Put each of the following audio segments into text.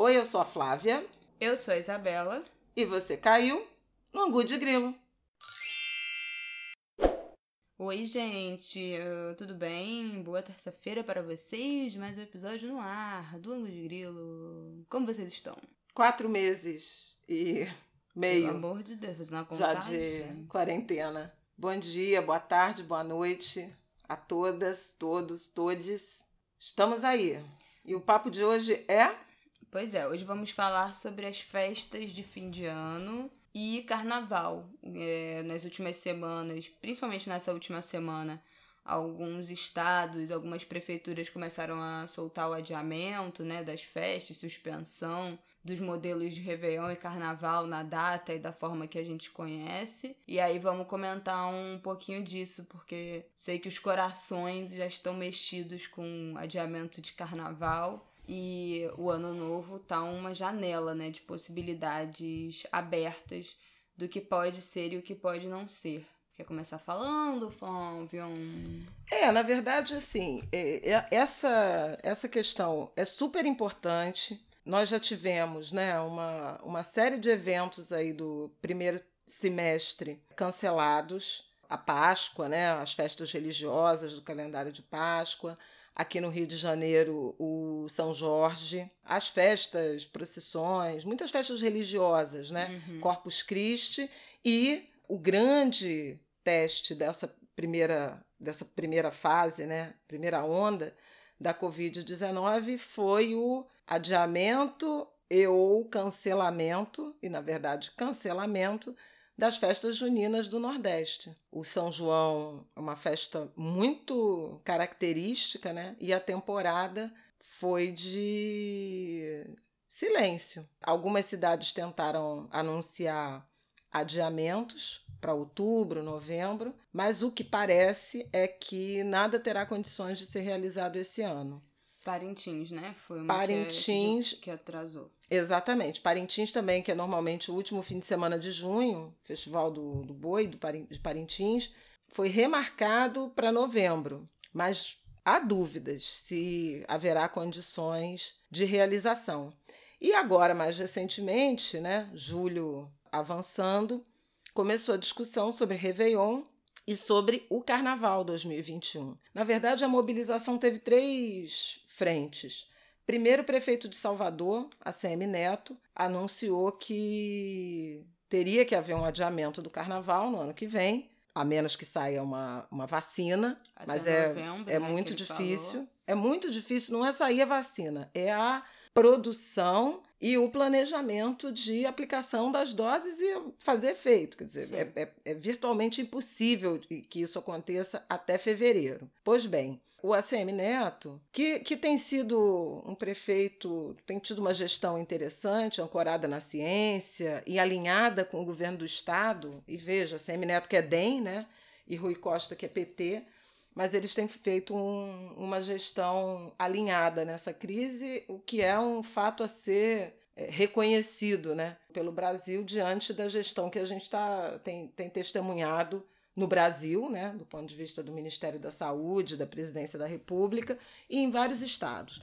Oi, eu sou a Flávia. Eu sou a Isabela. E você caiu no Angu de Grilo. Oi, gente, tudo bem? Boa terça-feira para vocês. Mais um episódio no ar do Angu de Grilo. Como vocês estão? Quatro meses e meio. Pelo amor de Deus, na Já de quarentena. Bom dia, boa tarde, boa noite a todas, todos, todes. Estamos aí. E o papo de hoje é Pois é, hoje vamos falar sobre as festas de fim de ano e carnaval. É, nas últimas semanas, principalmente nessa última semana, alguns estados, algumas prefeituras começaram a soltar o adiamento né, das festas, suspensão dos modelos de Réveillon e Carnaval na data e da forma que a gente conhece. E aí vamos comentar um pouquinho disso, porque sei que os corações já estão mexidos com adiamento de Carnaval e o ano novo tá uma janela, né, de possibilidades abertas do que pode ser e o que pode não ser. Quer começar falando, Flávio? É, na verdade, assim, é, é, essa, essa questão é super importante. Nós já tivemos né, uma, uma série de eventos aí do primeiro semestre cancelados. A Páscoa, né, as festas religiosas do calendário de Páscoa, aqui no Rio de Janeiro o São Jorge, as festas, procissões, muitas festas religiosas, né? Uhum. Corpus Christi e o grande teste dessa primeira dessa primeira fase, né? Primeira onda da COVID-19 foi o adiamento e ou cancelamento, e na verdade cancelamento das festas juninas do Nordeste. O São João é uma festa muito característica, né? E a temporada foi de silêncio. Algumas cidades tentaram anunciar adiamentos para outubro, novembro, mas o que parece é que nada terá condições de ser realizado esse ano. Parintins, né? Foi uma Parintins que, que atrasou. Exatamente. Parintins também, que é normalmente o último fim de semana de junho, Festival do, do Boi do, de Parintins, foi remarcado para novembro. Mas há dúvidas se haverá condições de realização. E agora, mais recentemente, né, julho avançando, começou a discussão sobre Réveillon e sobre o Carnaval 2021. Na verdade, a mobilização teve três frentes. Primeiro, o prefeito de Salvador, ACM Neto, anunciou que teria que haver um adiamento do carnaval no ano que vem, a menos que saia uma, uma vacina, Até mas é, novembro, é né, muito difícil. Falou. É muito difícil, não é sair a vacina, é a produção e o planejamento de aplicação das doses e fazer efeito. Quer dizer, é, é, é, virtualmente impossível que isso aconteça até fevereiro. Pois bem, o ACM Neto, que, que tem sido um prefeito, tem tido uma gestão interessante, ancorada na ciência e alinhada com o governo do Estado, e veja, ACM Neto que é DEM, né? E Rui Costa que é PT, mas eles têm feito um, uma gestão alinhada nessa crise, o que é um fato a ser é, reconhecido né, pelo Brasil diante da gestão que a gente tá, tem, tem testemunhado no Brasil, né, do ponto de vista do Ministério da Saúde, da Presidência da República e em vários estados.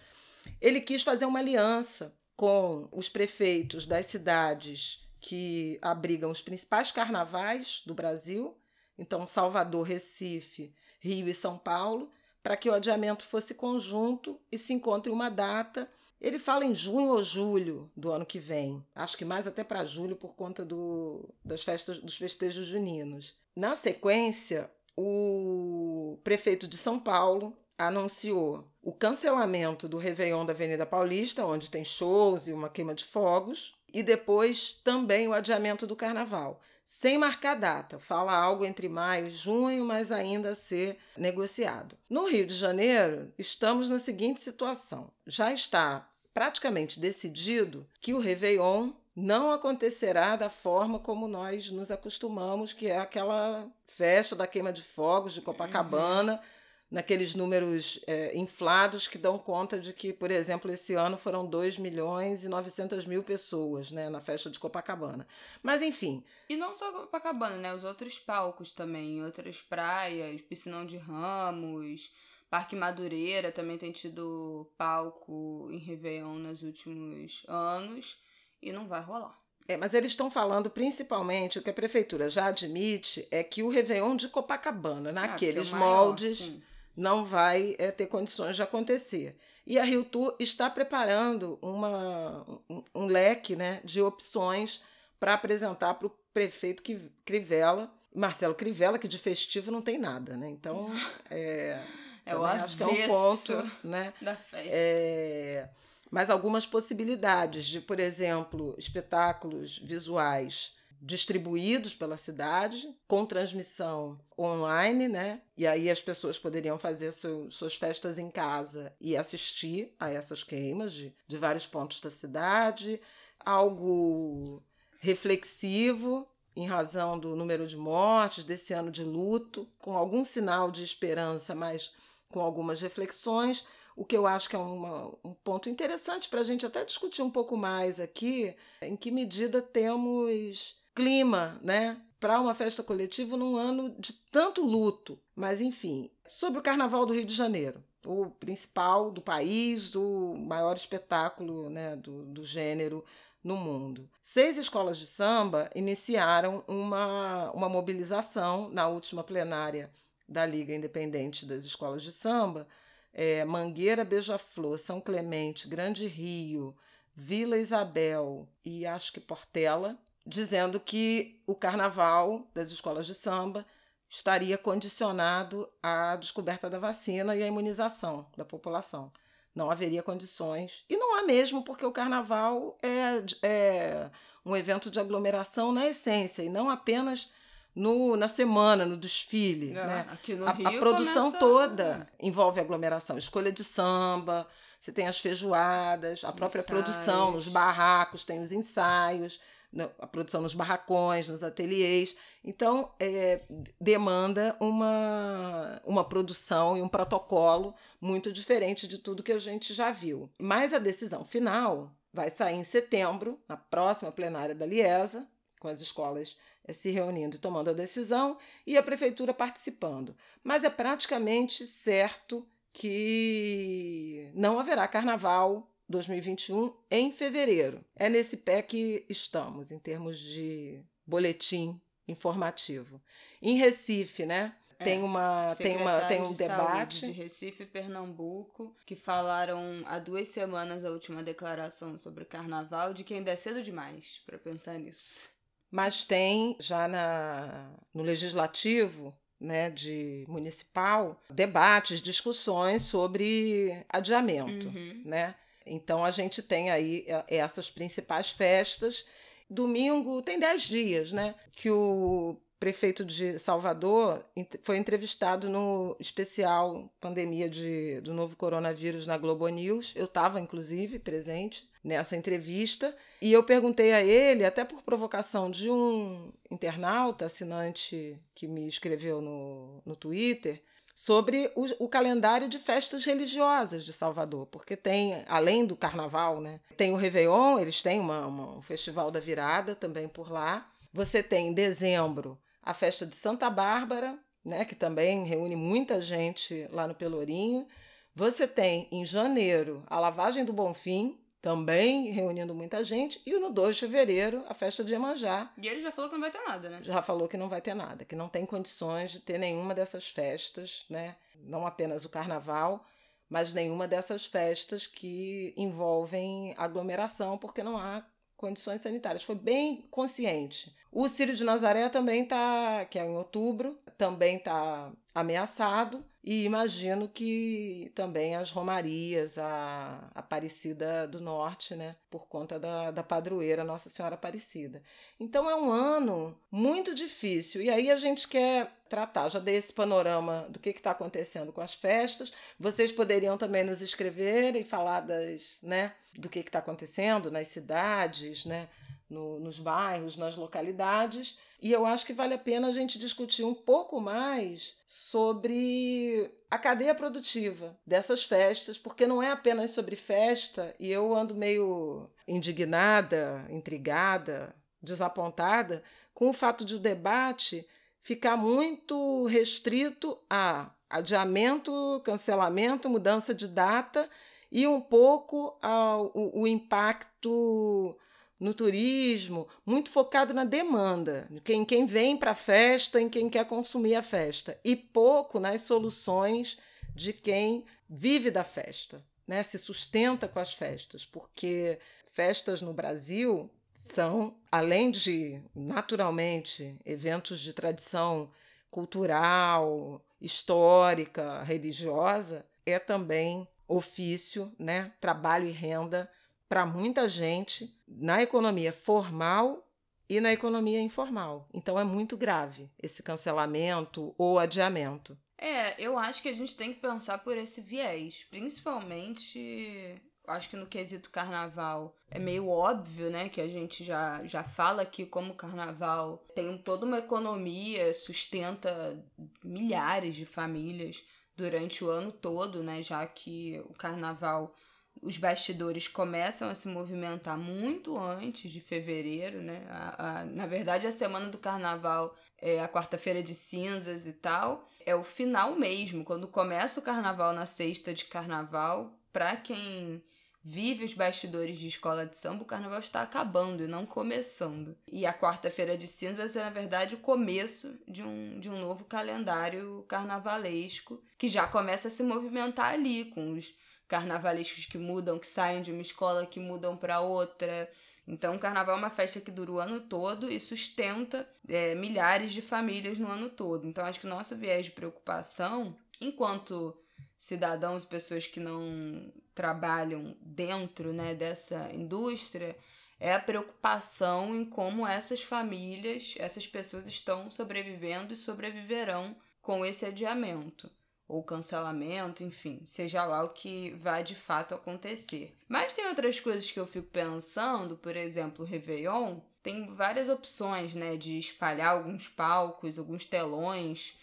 Ele quis fazer uma aliança com os prefeitos das cidades que abrigam os principais carnavais do Brasil, então Salvador, Recife, Rio e São Paulo, para que o adiamento fosse conjunto e se encontre uma data. Ele fala em junho ou julho do ano que vem. Acho que mais até para julho por conta do, das festas dos festejos juninos. Na sequência, o prefeito de São Paulo anunciou o cancelamento do Réveillon da Avenida Paulista, onde tem shows e uma queima de fogos, e depois também o adiamento do carnaval, sem marcar data. Fala algo entre maio e junho, mas ainda a ser negociado. No Rio de Janeiro, estamos na seguinte situação: já está praticamente decidido que o Réveillon não acontecerá da forma como nós nos acostumamos, que é aquela festa da queima de fogos de Copacabana. Uhum naqueles números é, inflados que dão conta de que, por exemplo, esse ano foram 2 milhões e 900 mil pessoas né, na festa de Copacabana. Mas, enfim. E não só Copacabana, né? Os outros palcos também, outras praias, Piscinão de Ramos, Parque Madureira também tem tido palco em Réveillon nos últimos anos e não vai rolar. É, mas eles estão falando principalmente o que a prefeitura já admite é que o Réveillon de Copacabana, naqueles ah, é maior, moldes, sim. não vai é, ter condições de acontecer. E a Rio Tour está preparando uma, um, um leque né, de opções para apresentar para o prefeito Crivella, Marcelo Crivella, que de festivo não tem nada, né? Então, é, é o acho que é um ponto, né? Da festa. É, mas algumas possibilidades de, por exemplo, espetáculos visuais distribuídos pela cidade, com transmissão online, né? E aí as pessoas poderiam fazer seu, suas festas em casa e assistir a essas queimas de, de vários pontos da cidade. Algo reflexivo em razão do número de mortes, desse ano de luto, com algum sinal de esperança, mas com algumas reflexões o que eu acho que é uma, um ponto interessante para a gente até discutir um pouco mais aqui, em que medida temos clima, né, para uma festa coletiva num ano de tanto luto. Mas enfim, sobre o Carnaval do Rio de Janeiro, o principal do país, o maior espetáculo né, do, do gênero no mundo. Seis escolas de samba iniciaram uma, uma mobilização na última plenária da Liga Independente das Escolas de Samba é, Mangueira, Beija-Flor, São Clemente, Grande Rio, Vila Isabel e acho que Portela, dizendo que o carnaval das escolas de samba estaria condicionado à descoberta da vacina e à imunização da população. Não haveria condições. E não há mesmo, porque o carnaval é, é um evento de aglomeração na essência, e não apenas no, na semana, no desfile. É, né? No a, a produção começa... toda envolve aglomeração, escolha de samba, você tem as feijoadas, a própria ensaios. produção, nos barracos, tem os ensaios, né? a produção nos barracões, nos ateliês. Então, é, demanda uma, uma produção e um protocolo muito diferente de tudo que a gente já viu. Mas a decisão final vai sair em setembro, na próxima plenária da Liesa, com as escolas é, se reunindo e tomando a decisão e a prefeitura participando. Mas é praticamente certo que não haverá carnaval 2021 em fevereiro. É nesse pé que estamos, em termos de boletim informativo. Em Recife, né? É, tem uma tem uma tem um de debate de Recife e Pernambuco que falaram há duas semanas a última declaração sobre carnaval de que ainda é cedo demais para pensar nisso mas tem já na, no legislativo né, de municipal debates, discussões sobre adiamento. Uhum. Né? Então a gente tem aí é, essas principais festas. Domingo tem dez dias, né? Que o prefeito de Salvador foi entrevistado no especial pandemia de, do novo coronavírus na Globo News. Eu estava, inclusive, presente nessa entrevista. E eu perguntei a ele, até por provocação de um internauta, assinante que me escreveu no, no Twitter, sobre o, o, calendário de festas religiosas de Salvador, porque tem, além do carnaval, né, tem o Réveillon, eles têm uma, uma, um festival da virada também por lá. Você tem em dezembro a festa de Santa Bárbara, né, que também reúne muita gente lá no Pelourinho. Você tem em janeiro a Lavagem do Bonfim, também reunindo muita gente. E no 2 de fevereiro, a festa de Iemanjá. E ele já falou que não vai ter nada, né? Já falou que não vai ter nada, que não tem condições de ter nenhuma dessas festas, né? Não apenas o carnaval, mas nenhuma dessas festas que envolvem aglomeração, porque não há condições sanitárias. Foi bem consciente. O Círio de Nazaré também está, que é em outubro, também está ameaçado. E imagino que também as romarias, a Aparecida do Norte, né? Por conta da, da padroeira Nossa Senhora Aparecida. Então é um ano muito difícil. E aí a gente quer tratar, já dei esse panorama do que está acontecendo com as festas. Vocês poderiam também nos escrever e falar das, né, do que está acontecendo nas cidades, né? No, nos bairros, nas localidades. E eu acho que vale a pena a gente discutir um pouco mais sobre a cadeia produtiva dessas festas, porque não é apenas sobre festa, e eu ando meio indignada, intrigada, desapontada com o fato de o debate ficar muito restrito a adiamento, cancelamento, mudança de data e um pouco ao, o, o impacto no turismo, muito focado na demanda, em quem vem para a festa, em quem quer consumir a festa, e pouco nas soluções de quem vive da festa, né? se sustenta com as festas, porque festas no Brasil são, além de, naturalmente, eventos de tradição cultural, histórica, religiosa, é também ofício, né? trabalho e renda para muita gente na economia formal e na economia informal. Então é muito grave esse cancelamento ou adiamento. É, eu acho que a gente tem que pensar por esse viés, principalmente acho que no quesito carnaval é meio óbvio, né, que a gente já, já fala aqui como carnaval tem toda uma economia, sustenta milhares de famílias durante o ano todo, né, já que o carnaval os bastidores começam a se movimentar muito antes de fevereiro, né? A, a, na verdade, a semana do carnaval é a quarta-feira de cinzas e tal. É o final mesmo, quando começa o carnaval na sexta de carnaval. Para quem vive os bastidores de escola de samba, o carnaval está acabando e não começando. E a quarta-feira de cinzas é, na verdade, o começo de um, de um novo calendário carnavalesco que já começa a se movimentar ali, com os carnavalescos que mudam, que saem de uma escola, que mudam para outra. Então, o carnaval é uma festa que dura o ano todo e sustenta é, milhares de famílias no ano todo. Então, acho que o nosso viés de preocupação, enquanto cidadãos e pessoas que não trabalham dentro né, dessa indústria, é a preocupação em como essas famílias, essas pessoas estão sobrevivendo e sobreviverão com esse adiamento ou cancelamento, enfim, seja lá o que vai de fato acontecer. Mas tem outras coisas que eu fico pensando, por exemplo, o Réveillon, tem várias opções, né, de espalhar alguns palcos, alguns telões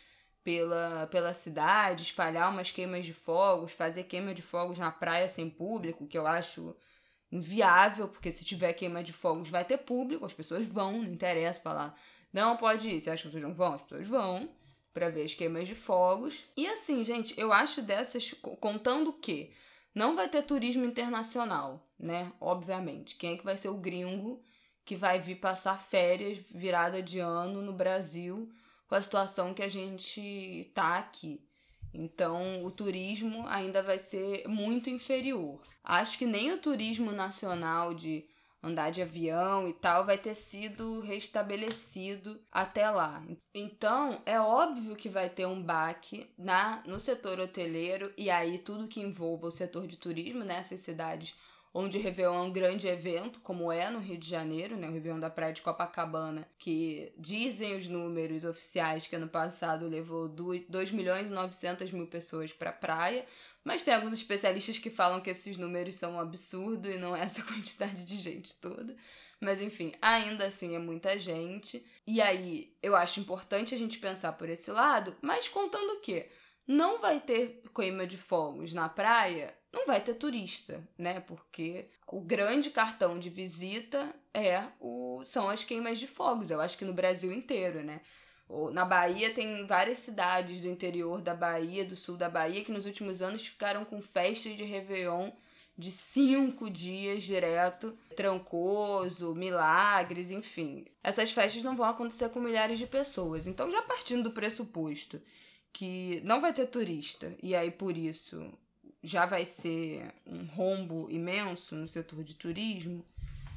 pela, pela cidade, espalhar umas queimas de fogos, fazer queima de fogos na praia sem público, que eu acho inviável, porque se tiver queima de fogos vai ter público, as pessoas vão, não interessa falar, não pode ir, você acha que as pessoas não vão? As pessoas vão para ver as queimas de fogos. E assim, gente, eu acho dessas contando que não vai ter turismo internacional, né? Obviamente. Quem é que vai ser o gringo que vai vir passar férias virada de ano no Brasil com a situação que a gente tá aqui? Então, o turismo ainda vai ser muito inferior. Acho que nem o turismo nacional de andar de avião e tal, vai ter sido restabelecido até lá. Então, é óbvio que vai ter um baque na no setor hoteleiro e aí tudo que envolva o setor de turismo nessas cidades onde o Réveillon é um grande evento, como é no Rio de Janeiro, né? O Réveillon da Praia de Copacabana, que dizem os números oficiais que ano passado levou 2 milhões e 900 mil pessoas para a praia, mas tem alguns especialistas que falam que esses números são um absurdo e não é essa quantidade de gente toda. Mas enfim, ainda assim é muita gente. E aí, eu acho importante a gente pensar por esse lado, mas contando o quê? Não vai ter queima de fogos na praia, não vai ter turista, né? Porque o grande cartão de visita é o são as queimas de fogos. Eu acho que no Brasil inteiro, né? Na Bahia tem várias cidades do interior da Bahia, do sul da Bahia, que nos últimos anos ficaram com festas de Réveillon de cinco dias direto, Trancoso, Milagres, enfim. Essas festas não vão acontecer com milhares de pessoas. Então, já partindo do pressuposto que não vai ter turista, e aí por isso já vai ser um rombo imenso no setor de turismo,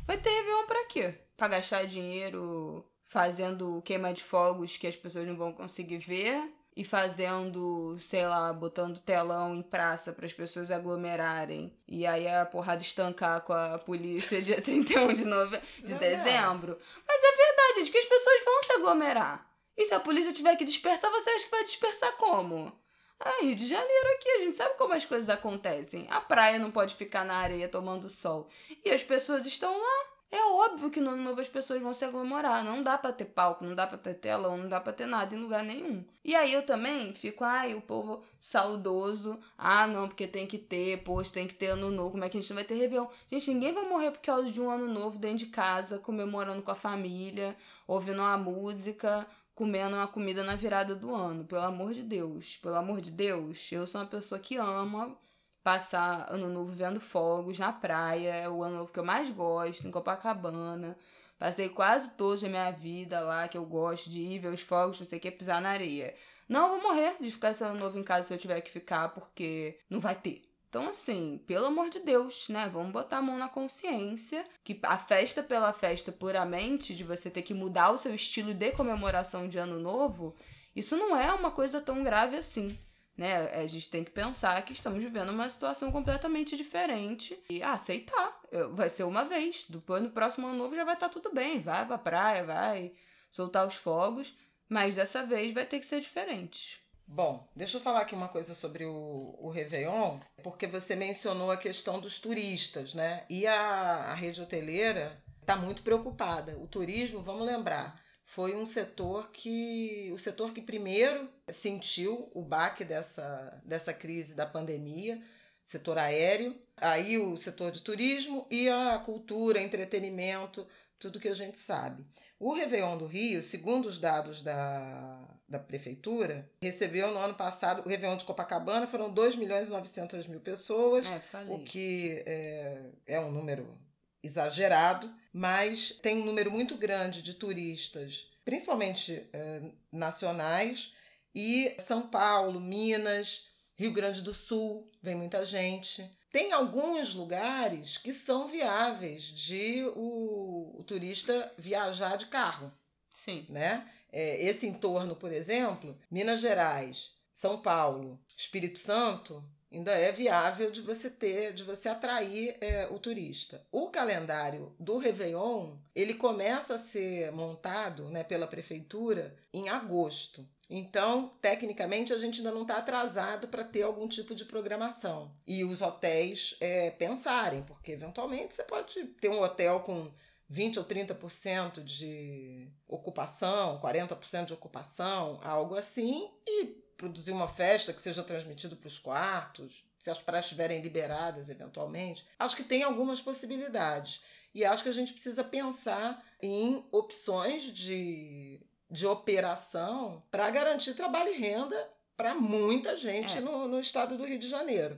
vai ter Réveillon pra quê? Pra gastar dinheiro fazendo queima de fogos que as pessoas não vão conseguir ver e fazendo, sei lá, botando telão em praça para as pessoas aglomerarem e aí a porrada estancar com a polícia dia 31 de, nove... de não, dezembro. Não. Mas é verdade, gente, que as pessoas vão se aglomerar. E se a polícia tiver que dispersar, você acha que vai dispersar como? Ah, Rio de Janeiro aqui, a gente sabe como as coisas acontecem. A praia não pode ficar na areia tomando sol. E as pessoas estão lá é óbvio que no ano novo as pessoas vão se aglomerar. Não dá pra ter palco, não dá pra ter telão, não dá pra ter nada em lugar nenhum. E aí eu também fico, ai, o povo saudoso. Ah, não, porque tem que ter, poxa, tem que ter ano novo. Como é que a gente não vai ter Réveillon? Gente, ninguém vai morrer por causa de um ano novo dentro de casa, comemorando com a família, ouvindo uma música, comendo uma comida na virada do ano, pelo amor de Deus. Pelo amor de Deus, eu sou uma pessoa que ama passar ano novo vendo fogos na praia, é o ano novo que eu mais gosto, em Copacabana. Passei quase toda a minha vida lá, que eu gosto de ir ver os fogos, não sei o que, pisar na areia. Não vou morrer de ficar esse ano novo em casa se eu tiver que ficar, porque não vai ter. Então, assim, pelo amor de Deus, né? Vamos botar a mão na consciência que a festa pela festa puramente, de você ter que mudar o seu estilo de comemoração de ano novo, isso não é uma coisa tão grave assim. Né? A gente tem que pensar que estamos vivendo uma situação completamente diferente e ah, aceitar. Vai ser uma vez. Depois, no próximo ano novo, já vai estar tá tudo bem. Vai pra praia, vai soltar os fogos. Mas dessa vez vai ter que ser diferente. Bom, deixa eu falar aqui uma coisa sobre o, o Réveillon, porque você mencionou a questão dos turistas, né? E a, a rede hoteleira está muito preocupada. O turismo, vamos lembrar, foi um setor que o setor que primeiro sentiu o baque dessa, dessa crise da pandemia, setor aéreo, aí o setor de turismo e a cultura, entretenimento, tudo que a gente sabe. O Réveillon do Rio, segundo os dados da, da prefeitura, recebeu no ano passado, o Réveillon de Copacabana foram 2 milhões e 900 mil pessoas, é, o que é, é um número exagerado, mas tem um número muito grande de turistas, principalmente é, nacionais, e São Paulo, Minas, Rio Grande do Sul, vem muita gente. Tem alguns lugares que são viáveis de o, o turista viajar de carro. Sim. Né? É, esse entorno, por exemplo, Minas Gerais, São Paulo, Espírito Santo, ainda é viável de você ter, de você atrair é, o turista. O calendário do Réveillon, ele começa a ser montado né, pela prefeitura em agosto. Então, tecnicamente, a gente ainda não está atrasado para ter algum tipo de programação. E os hotéis é, pensarem, porque eventualmente você pode ter um hotel com 20 ou 30% de ocupação, 40% de ocupação, algo assim, e produzir uma festa que seja transmitida para os quartos, se as praias estiverem liberadas eventualmente. Acho que tem algumas possibilidades. E acho que a gente precisa pensar em opções de, de operação para garantir trabalho e renda para muita gente é. no, no estado do Rio de Janeiro.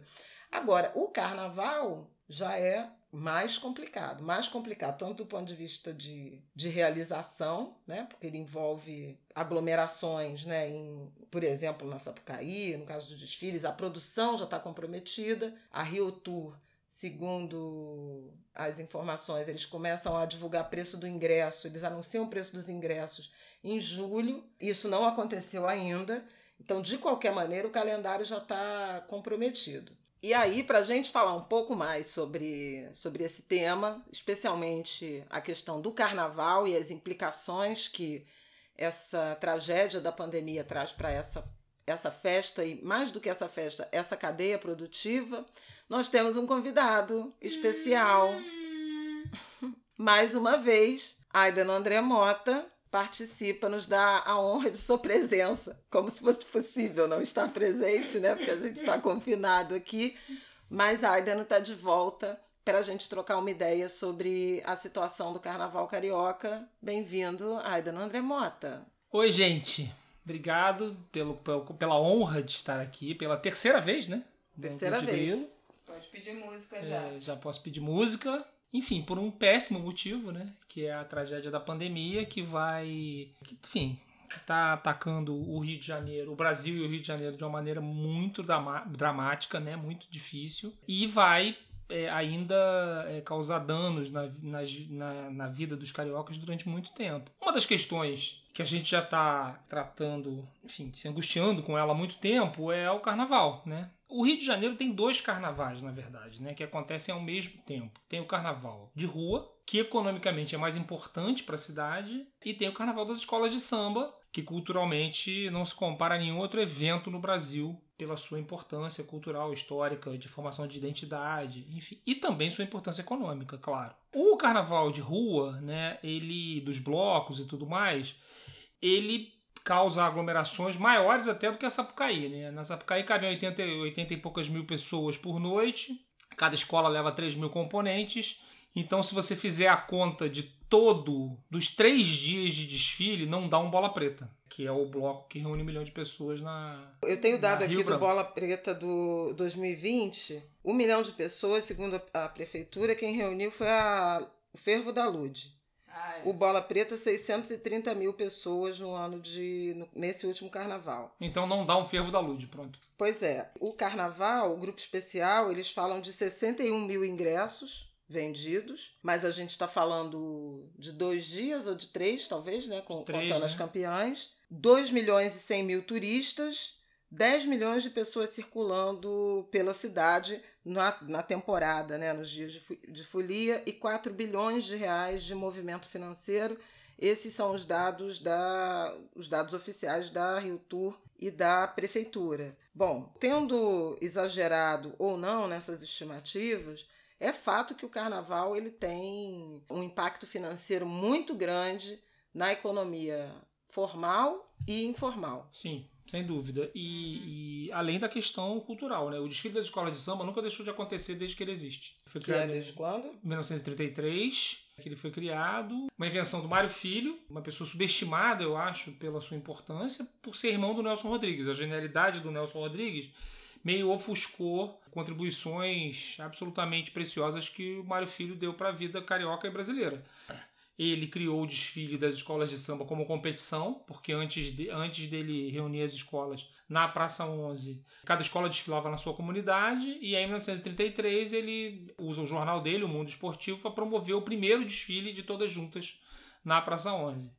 Agora, o carnaval já é mais complicado, mais complicado, tanto do ponto de vista de, de realização, né, porque ele envolve aglomerações, né, em, por exemplo, na Sapucaí, no caso dos desfiles, a produção já está comprometida, a Rio Tour, segundo as informações, eles começam a divulgar preço do ingresso, eles anunciam o preço dos ingressos em julho, isso não aconteceu ainda, então, de qualquer maneira, o calendário já está comprometido. E aí, para a gente falar um pouco mais sobre, sobre esse tema, especialmente a questão do carnaval e as implicações que essa tragédia da pandemia traz para essa, essa festa, e mais do que essa festa, essa cadeia produtiva, nós temos um convidado especial. Hum. mais uma vez, Aidan André Mota, participa, nos dá a honra de sua presença, como se fosse possível não estar presente, né? Porque a gente está confinado aqui. Mas a Aidano está de volta para a gente trocar uma ideia sobre a situação do Carnaval Carioca. Bem-vindo, Aidano André Mota. Oi, gente. Obrigado pelo, pelo, pela honra de estar aqui pela terceira vez, né? Terceira vez. Pode pedir música já. É, já posso pedir música enfim, por um péssimo motivo, né? Que é a tragédia da pandemia, que vai. Que, enfim, está atacando o Rio de Janeiro, o Brasil e o Rio de Janeiro de uma maneira muito dramática, né? Muito difícil. E vai é, ainda é, causar danos na, na, na vida dos cariocas durante muito tempo. Uma das questões que a gente já está tratando, enfim, se angustiando com ela há muito tempo é o carnaval, né? O Rio de Janeiro tem dois carnavais, na verdade, né, que acontecem ao mesmo tempo. Tem o carnaval de rua, que economicamente é mais importante para a cidade, e tem o carnaval das escolas de samba, que culturalmente não se compara a nenhum outro evento no Brasil pela sua importância cultural, histórica, de formação de identidade, enfim, e também sua importância econômica, claro. O carnaval de rua, né, ele dos blocos e tudo mais, ele causa aglomerações maiores até do que a Sapucaí. Né? Na Sapucaí cabem 80, 80 e poucas mil pessoas por noite, cada escola leva 3 mil componentes, Então, se você fizer a conta de todo, dos três dias de desfile, não dá um bola preta, que é o bloco que reúne um milhão de pessoas na. Eu tenho dado aqui Rio do Branco. Bola Preta do 2020, um milhão de pessoas, segundo a prefeitura, quem reuniu foi a, o Fervo da Lude. Ah, O Bola Preta, 630 mil pessoas no ano de. no- nesse último carnaval. Então não dá um fervo da Lud, pronto. Pois é, o carnaval, o grupo especial, eles falam de 61 mil ingressos vendidos, mas a gente está falando de dois dias ou de três, talvez, né? Com, três, contando né? as campeãs. 2 milhões e 100 mil turistas, 10 milhões de pessoas circulando pela cidade na, na temporada, né? Nos dias de, de folia, e 4 bilhões de reais de movimento financeiro. Esses são os dados da os dados oficiais da Rio Tour e da prefeitura. Bom, tendo exagerado ou não nessas estimativas, é fato que o carnaval ele tem um impacto financeiro muito grande na economia formal e informal. Sim, sem dúvida. E, e além da questão cultural, né? O desfile das escolas de samba nunca deixou de acontecer desde que ele existe. Foi Que é criado em desde quando? 1933, que ele foi criado. Uma invenção do Mário Filho, uma pessoa subestimada, eu acho, pela sua importância, por ser irmão do Nelson Rodrigues. A genialidade do Nelson Rodrigues meio ofuscou contribuições absolutamente preciosas que o Mário Filho deu para a vida carioca e brasileira. Ele criou o desfile das escolas de samba como competição, porque antes, de, antes dele reunir as escolas na Praça 11, cada escola desfilava na sua comunidade, e aí em 1933 ele usa o jornal dele, o Mundo Esportivo, para promover o primeiro desfile de todas juntas na Praça 11.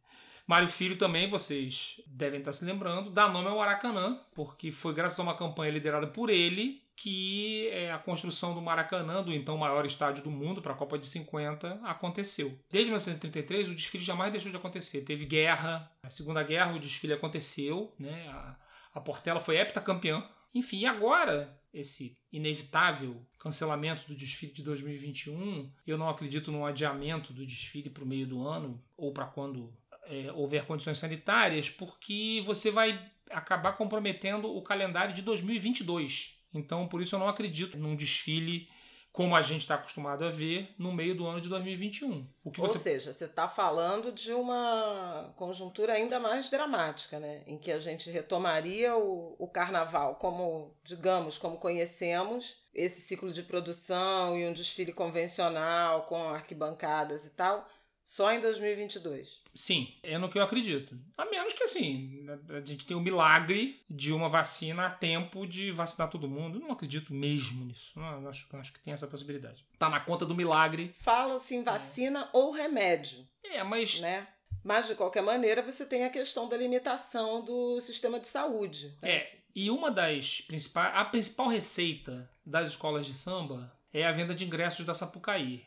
Mário Filho também, vocês devem estar se lembrando, dá nome ao Maracanã, porque foi graças a uma campanha liderada por ele que é, a construção do Maracanã, do então maior estádio do mundo, para a Copa de 50, aconteceu. Desde 1933, o desfile jamais deixou de acontecer. Teve guerra, a Segunda Guerra, o desfile aconteceu, né? a, a Portela foi heptacampeã. Enfim, agora, esse inevitável cancelamento do desfile de 2021, eu não acredito num adiamento do desfile para o meio do ano, ou para quando é, houver condições sanitárias, porque você vai acabar comprometendo o calendário de 2022. Então, por isso eu não acredito num desfile como a gente está acostumado a ver no meio do ano de 2021. O que Ou você seja, você está falando de uma conjuntura ainda mais dramática, né? Em que a gente retomaria o, o carnaval como, digamos, como conhecemos, esse ciclo de produção e um desfile convencional com arquibancadas e tal, só em 2022. Sim, é no que eu acredito. A menos que assim, a gente tenha o milagre de uma vacina a tempo de vacinar todo mundo. Eu não acredito mesmo nisso. Não, eu acho, eu acho que tem essa possibilidade. Tá na conta do milagre. Fala-se em vacina ou remédio, É, mas né? Mas, de qualquer maneira, você tem a questão da limitação do sistema de saúde. né? É, e uma das principais. A principal receita das escolas de samba é a venda de ingressos da Sapucaí.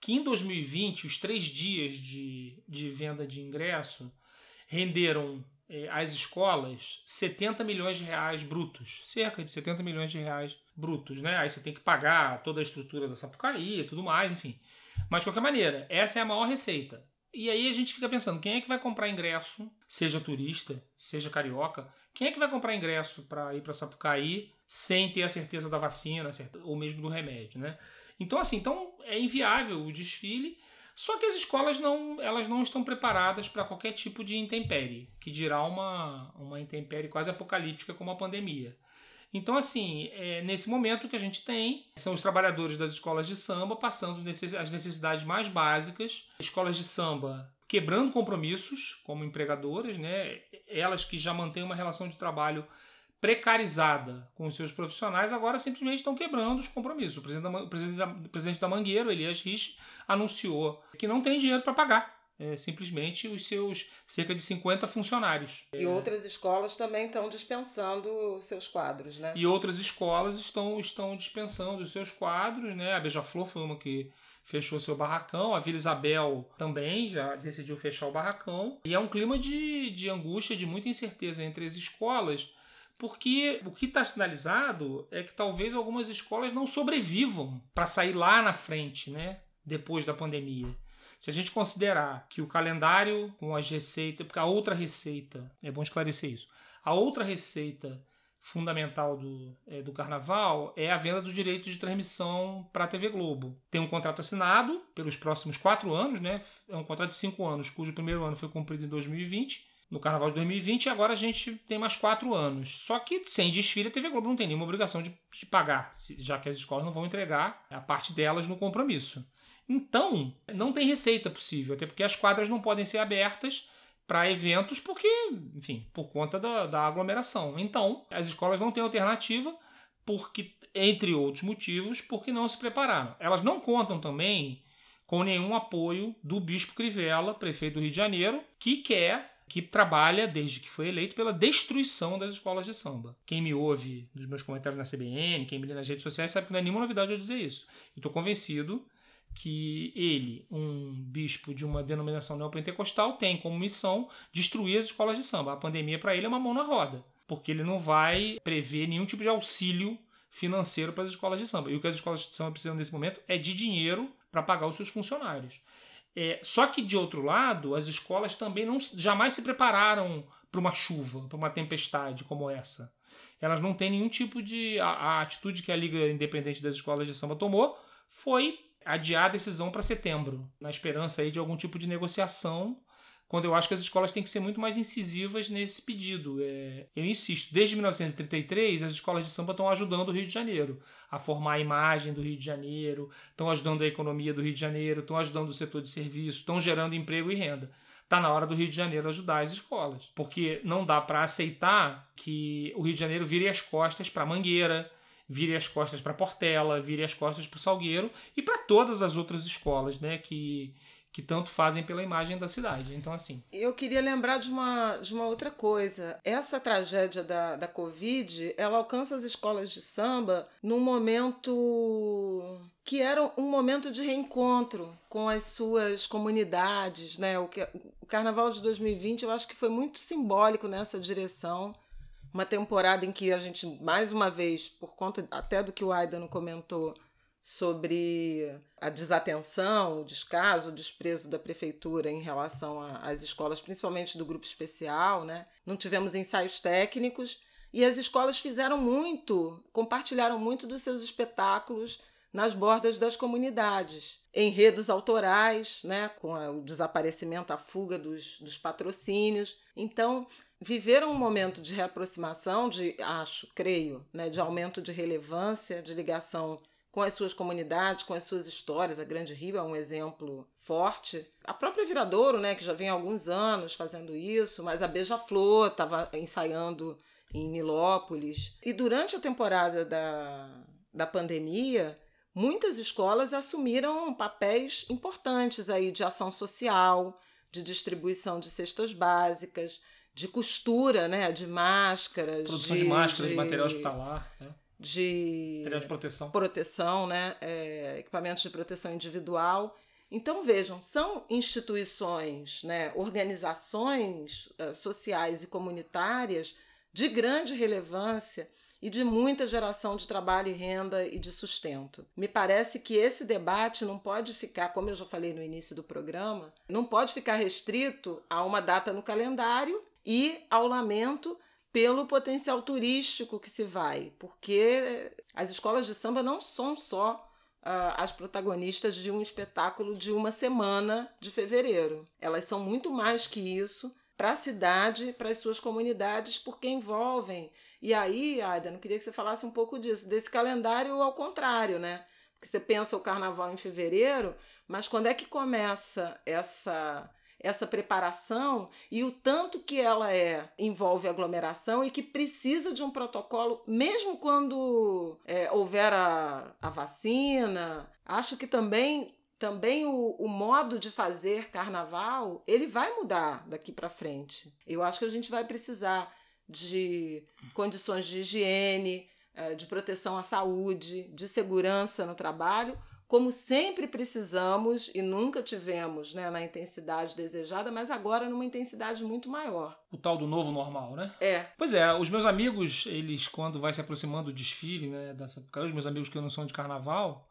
Que em 2020, os três dias de, de venda de ingresso renderam às escolas 70 milhões de reais brutos. Cerca de 70 milhões de reais brutos, né? Aí você tem que pagar toda a estrutura da Sapucaí e tudo mais, enfim. Mas de qualquer maneira, essa é a maior receita. E aí a gente fica pensando, quem é que vai comprar ingresso, seja turista, seja carioca, quem é que vai comprar ingresso para ir para Sapucaí sem ter a certeza da vacina, ou mesmo do remédio, né? Então assim, então é inviável o desfile, só que as escolas não, elas não estão preparadas para qualquer tipo de intempérie, que dirá uma, uma intempérie quase apocalíptica como a pandemia. Então, assim, é, nesse momento que a gente tem, são os trabalhadores das escolas de samba passando as necessidades mais básicas, escolas de samba quebrando compromissos como empregadoras, né? elas que já mantêm uma relação de trabalho precarizada com os seus profissionais, agora simplesmente estão quebrando os compromissos. O presidente da, o presidente da, o presidente da Mangueira, Elias Rich, anunciou que não tem dinheiro para pagar. é, simplesmente os seus cerca de 50 funcionários. E outras escolas também estão dispensando seus quadros, né? E outras escolas estão, estão dispensando os seus quadros, né? A Beija-Flor foi uma que fechou seu barracão, a Vila Isabel também já decidiu fechar o barracão. E é um clima de, de angústia, de muita incerteza entre as escolas, porque o que está sinalizado é que talvez algumas escolas não sobrevivam para sair lá na frente, né? Depois da pandemia. Se a gente considerar que o calendário com as receitas, porque a outra receita, é bom esclarecer isso, a outra receita fundamental do, é, do carnaval é a venda do direito de transmissão para a TV Globo. Tem um contrato assinado pelos próximos quatro anos, né? É um contrato de cinco anos, cujo primeiro ano foi cumprido em 2020 no carnaval de 2020 e agora a gente tem mais quatro anos. Só que sem desfile a TV Globo não tem nenhuma obrigação de, de pagar, já que as escolas não vão entregar a parte delas no compromisso. Então, não tem receita possível, até porque as quadras não podem ser abertas para eventos porque, enfim, por conta da, da aglomeração. Então, as escolas não têm alternativa porque, entre outros motivos, porque não se prepararam. Elas não contam também com nenhum apoio do Bispo Crivella, prefeito do Rio de Janeiro, que quer que trabalha, desde que foi eleito, pela destruição das escolas de samba. Quem me ouve nos meus comentários na CBN, quem me lê nas redes sociais, sabe que não é nenhuma novidade eu dizer isso. E estou convencido que ele, um bispo de uma denominação neopentecostal, tem como missão destruir as escolas de samba. A pandemia para ele é uma mão na roda, porque ele não vai prever nenhum tipo de auxílio financeiro para as escolas de samba. E o que as escolas de samba precisam nesse momento é de dinheiro para pagar os seus funcionários. É, só que, de outro lado, as escolas também não, jamais se prepararam para uma chuva, para uma tempestade como essa. Elas não têm nenhum tipo de. A, a, atitude que a Liga Independente das Escolas de Samba tomou foi adiar a decisão para setembro, na esperança aí de algum tipo de negociação quando eu acho que as escolas têm que ser muito mais incisivas nesse pedido. É, eu insisto, desde 1933, as escolas de samba estão ajudando o Rio de Janeiro a formar a imagem do Rio de Janeiro, estão ajudando a economia do Rio de Janeiro, estão ajudando o setor de serviços, estão gerando emprego e renda. Está na hora do Rio de Janeiro ajudar as escolas, porque não dá para aceitar que o Rio de Janeiro vire as costas para Mangueira, vire as costas para Portela, vire as costas para o Salgueiro e para todas as outras escolas, né, que que tanto fazem pela imagem da cidade. Então, assim. Eu queria lembrar de uma, de uma outra coisa. Essa tragédia da, da Covid, ela alcança as escolas de samba num momento que era um momento de reencontro com as suas comunidades, né? O, que, o Carnaval de 2020 eu acho que foi muito simbólico nessa direção. Uma temporada em que a gente, mais uma vez, por conta até do que o Aidan comentou, sobre a desatenção, o descaso, o desprezo da prefeitura em relação às escolas, principalmente do grupo especial, né? Não tivemos ensaios técnicos e as escolas fizeram muito, compartilharam muito dos seus espetáculos nas bordas das comunidades. Enredos autorais, né, com o desaparecimento, a fuga dos, dos patrocínios. Então, viveram um momento de reaproximação, de, acho, creio, né, de aumento de relevância, de ligação com as suas comunidades, com as suas histórias. A Grande Rio é um exemplo forte. A própria Viradouro, né, que já vem há alguns anos fazendo isso, mas a Beija-Flor estava ensaiando em Nilópolis. E durante a temporada da, da pandemia, muitas escolas assumiram papéis importantes aí de ação social, de distribuição de cestas básicas, de costura, né, de máscaras, produção de, de máscaras, de, material hospitalar, né? De material de proteção, proteção né? É, equipamentos de proteção individual. Então vejam, são instituições, né, organizações uh, sociais e comunitárias de grande relevância e de muita geração de trabalho e renda e de sustento. Me parece que esse debate não pode ficar, como eu já falei no início do programa, não pode ficar restrito a uma data no calendário e ao lamento pelo potencial turístico que se vai, porque as escolas de samba não são só uh, as protagonistas de um espetáculo de uma semana de fevereiro. Elas são muito mais que isso para a cidade, para as suas comunidades, porque envolvem. E aí, Aida, eu queria que você falasse um pouco disso, desse calendário ao contrário, né? Porque você pensa o carnaval em fevereiro, mas quando é que começa essa essa preparação e o tanto que ela é envolve aglomeração e que precisa de um protocolo, mesmo quando é, houver a, a vacina. Acho que também também o, o, modo de fazer carnaval ele vai mudar daqui para frente. Eu acho que a gente vai precisar de condições de higiene, é, de proteção à saúde, de segurança no trabalho, como sempre precisamos e nunca tivemos né, na intensidade desejada, mas agora numa intensidade muito maior. O tal do novo normal, né? É. Pois é, os meus amigos, eles, quando vai se aproximando do desfile, né, dessa época, os meus amigos que não são de carnaval,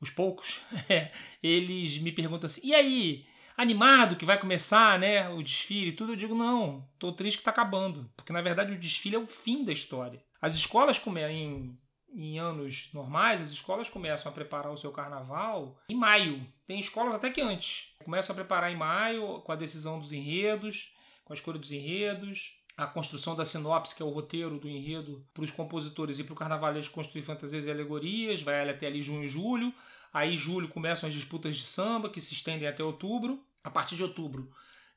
os poucos, é, eles me perguntam assim: e aí? Animado que vai começar, né? O desfile e tudo, eu digo, não, tô triste que tá acabando. Porque na verdade o desfile é o fim da história. As escolas em, em anos normais, as escolas começam a preparar o seu carnaval em maio. Tem escolas até que antes. Começam a preparar em maio com a decisão dos enredos, com a escolha dos enredos, a construção da sinopse, que é o roteiro do enredo, para os compositores e para o carnavalesco construir fantasias e alegorias, vai até ali junho e julho. Aí, julho, começam as disputas de samba, que se estendem até outubro. A partir de outubro,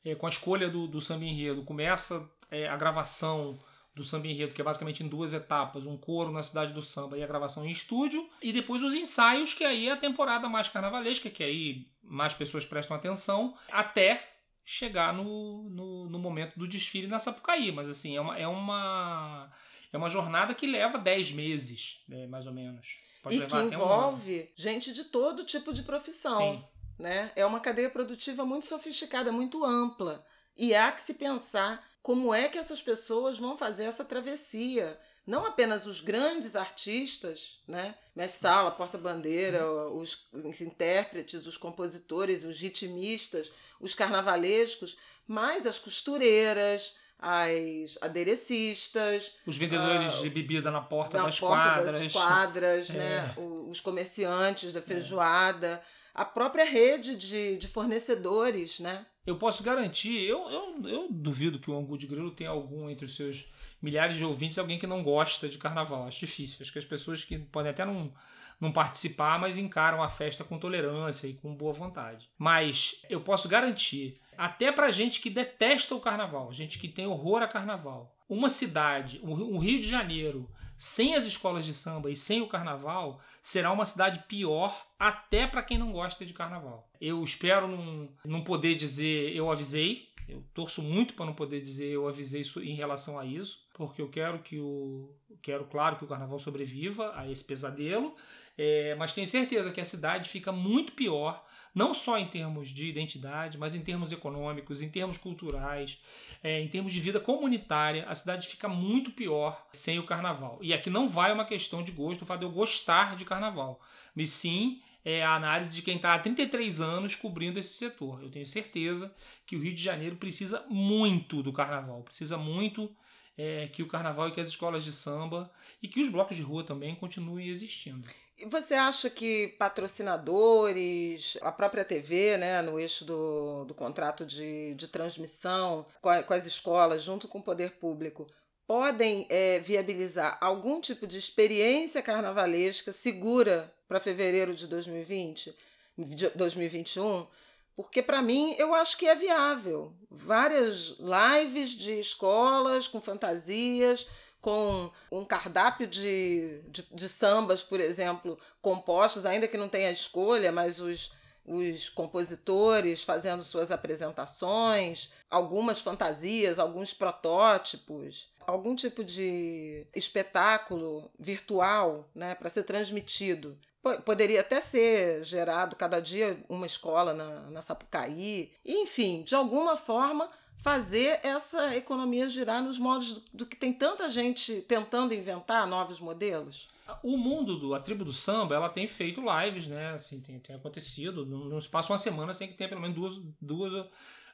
é, com a escolha do, do samba enredo, começa é, a gravação do samba enredo, que é basicamente em duas etapas, um coro na cidade do samba e a gravação em estúdio, e depois os ensaios, que aí é a temporada mais carnavalesca, que aí mais pessoas prestam atenção, até chegar no, no, no, momento do desfile na Sapucaí. Mas assim, é uma, é uma, é uma jornada que leva 10 meses, né, mais ou menos. Pode e que envolve um gente de todo tipo de profissão. Sim. Né? É uma cadeia produtiva muito sofisticada, muito ampla. E há que se pensar como é que essas pessoas vão fazer essa travessia não apenas os grandes artistas, né? Mestre Sala, Porta-Bandeira, os, os, intérpretes, os compositores, os ritmistas, os carnavalescos, mas as costureiras, as aderecistas, os vendedores uh, de bebida na porta na das porta quadras, das quadras, é. né? os comerciantes da feijoada, é. a própria rede de, de fornecedores, né? Eu posso garantir, eu, eu, eu duvido que o Angu de Grilo tenha algum entre os seus milhares de ouvintes alguém que não gosta de carnaval. Acho difícil. Acho que as pessoas que podem até não, não participar, mas encaram a festa com tolerância e com boa vontade. Mas eu posso garantir, até pra gente que detesta o carnaval, gente que tem horror a carnaval, uma cidade, o Rio de Janeiro, sem as escolas de samba e sem o carnaval, será uma cidade pior até para quem não gosta de carnaval. Eu espero não, não poder dizer eu avisei, eu torço muito para não poder dizer eu avisei isso em relação a isso, porque eu quero que o quero claro que o carnaval sobreviva a esse pesadelo, é, mas tenho certeza que a cidade fica muito pior, não só em termos de identidade, mas em termos econômicos, em termos culturais, é, em termos de vida comunitária, a cidade fica muito pior sem o carnaval. E aqui não vai uma questão de gosto, o fato de eu gostar de carnaval, mas sim é a análise de quem está há 33 anos cobrindo esse setor. Eu tenho certeza que o Rio de Janeiro precisa muito do carnaval, precisa muito é, que o carnaval e que as escolas de samba e que os blocos de rua também continuem existindo. E você acha que patrocinadores, a própria TV, né, no eixo do, do contrato de, de transmissão com, a, com as escolas, junto com o poder público, podem é, viabilizar algum tipo de experiência carnavalesca segura para fevereiro de 2020, de 2021, porque para mim eu acho que é viável. Várias lives de escolas com fantasias, com um cardápio de, de, de sambas, por exemplo, compostos, ainda que não tenha escolha, mas os, os compositores fazendo suas apresentações, algumas fantasias, alguns protótipos algum tipo de espetáculo virtual né, para ser transmitido. Poderia até ser gerado cada dia uma escola na, na Sapucaí. Enfim, de alguma forma, fazer essa economia girar nos modos do, do que tem tanta gente tentando inventar novos modelos. O mundo do a tribo do samba, ela tem feito lives, né? Assim, tem, tem acontecido. Não, se passa uma semana sem que tenha pelo menos duas, duas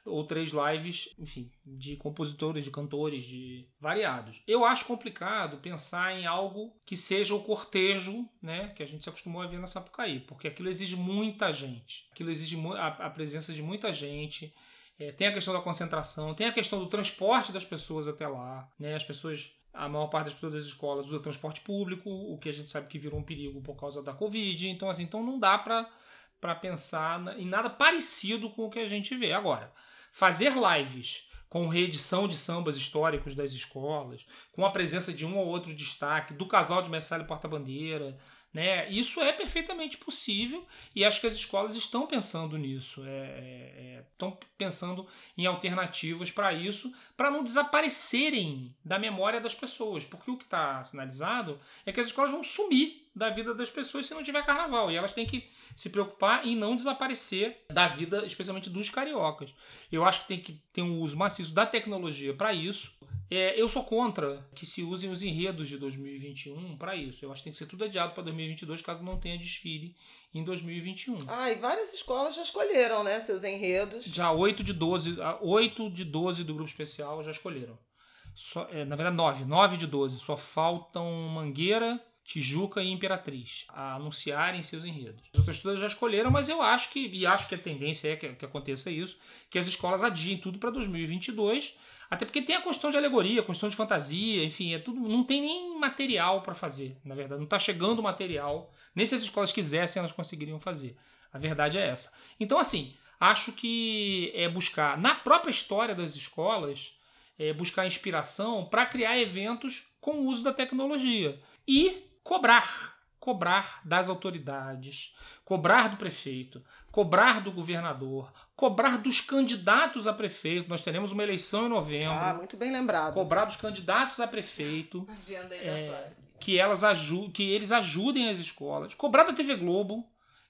ou três lives, enfim, de compositores, de cantores, de variados. Eu acho complicado pensar em algo que seja o cortejo, né, que a gente se acostumou a ver na Sapucaí, porque aquilo exige muita gente. Aquilo exige a, presença de muita gente. É, tem a questão da concentração, tem a questão do transporte das pessoas até lá, né? As pessoas a maior parte das pessoas das escolas usa transporte público, o que a gente sabe que virou um perigo por causa da Covid. Então, assim, então não dá para pensar em nada parecido com o que a gente vê. Agora, fazer lives com reedição de sambas históricos das escolas, com a presença de um ou outro destaque, do casal de Messalho Porta-Bandeira, né? Isso é perfeitamente possível e acho que as escolas estão pensando nisso, é, é, é estão pensando em alternativas para isso, para não desaparecerem da memória das pessoas, porque o que está sinalizado é que as escolas vão sumir da vida das pessoas se não tiver carnaval. E elas têm que se preocupar em não desaparecer da vida, especialmente dos cariocas. Eu acho que tem que ter um uso maciço da tecnologia para isso. É, eu sou contra que se usem os enredos de 2021 para isso. Eu acho que tem que ser tudo adiado para 2022, caso não tenha desfile em 2021. Ah, e várias escolas já escolheram, né, seus enredos. Já 8 de 12, 8 de 12 do grupo especial já escolheram. Só, é, na verdade, 9. 9 de 12. Só faltam Mangueira, Tijuca e Imperatriz a anunciarem seus enredos. As outras todas já escolheram, mas eu acho que, e acho que a tendência é que, que aconteça isso, que as escolas adiem tudo para 2022, até porque tem a questão de alegoria, a questão de fantasia, enfim, é tudo, não tem nem material para fazer, na verdade, não está chegando material, nem se as escolas quisessem elas conseguiriam fazer. A verdade é essa. Então, assim, acho que é buscar na própria história das escolas, é buscar inspiração para criar eventos com o uso da tecnologia e cobrar, cobrar das autoridades, cobrar do prefeito, cobrar do governador, cobrar dos candidatos a prefeito. Nós teremos uma eleição em novembro. Ah, muito bem lembrado. Cobrar dos candidatos a prefeito. Agenda aí É, da que elas aju que eles ajudem as escolas. Cobrar da TV Globo,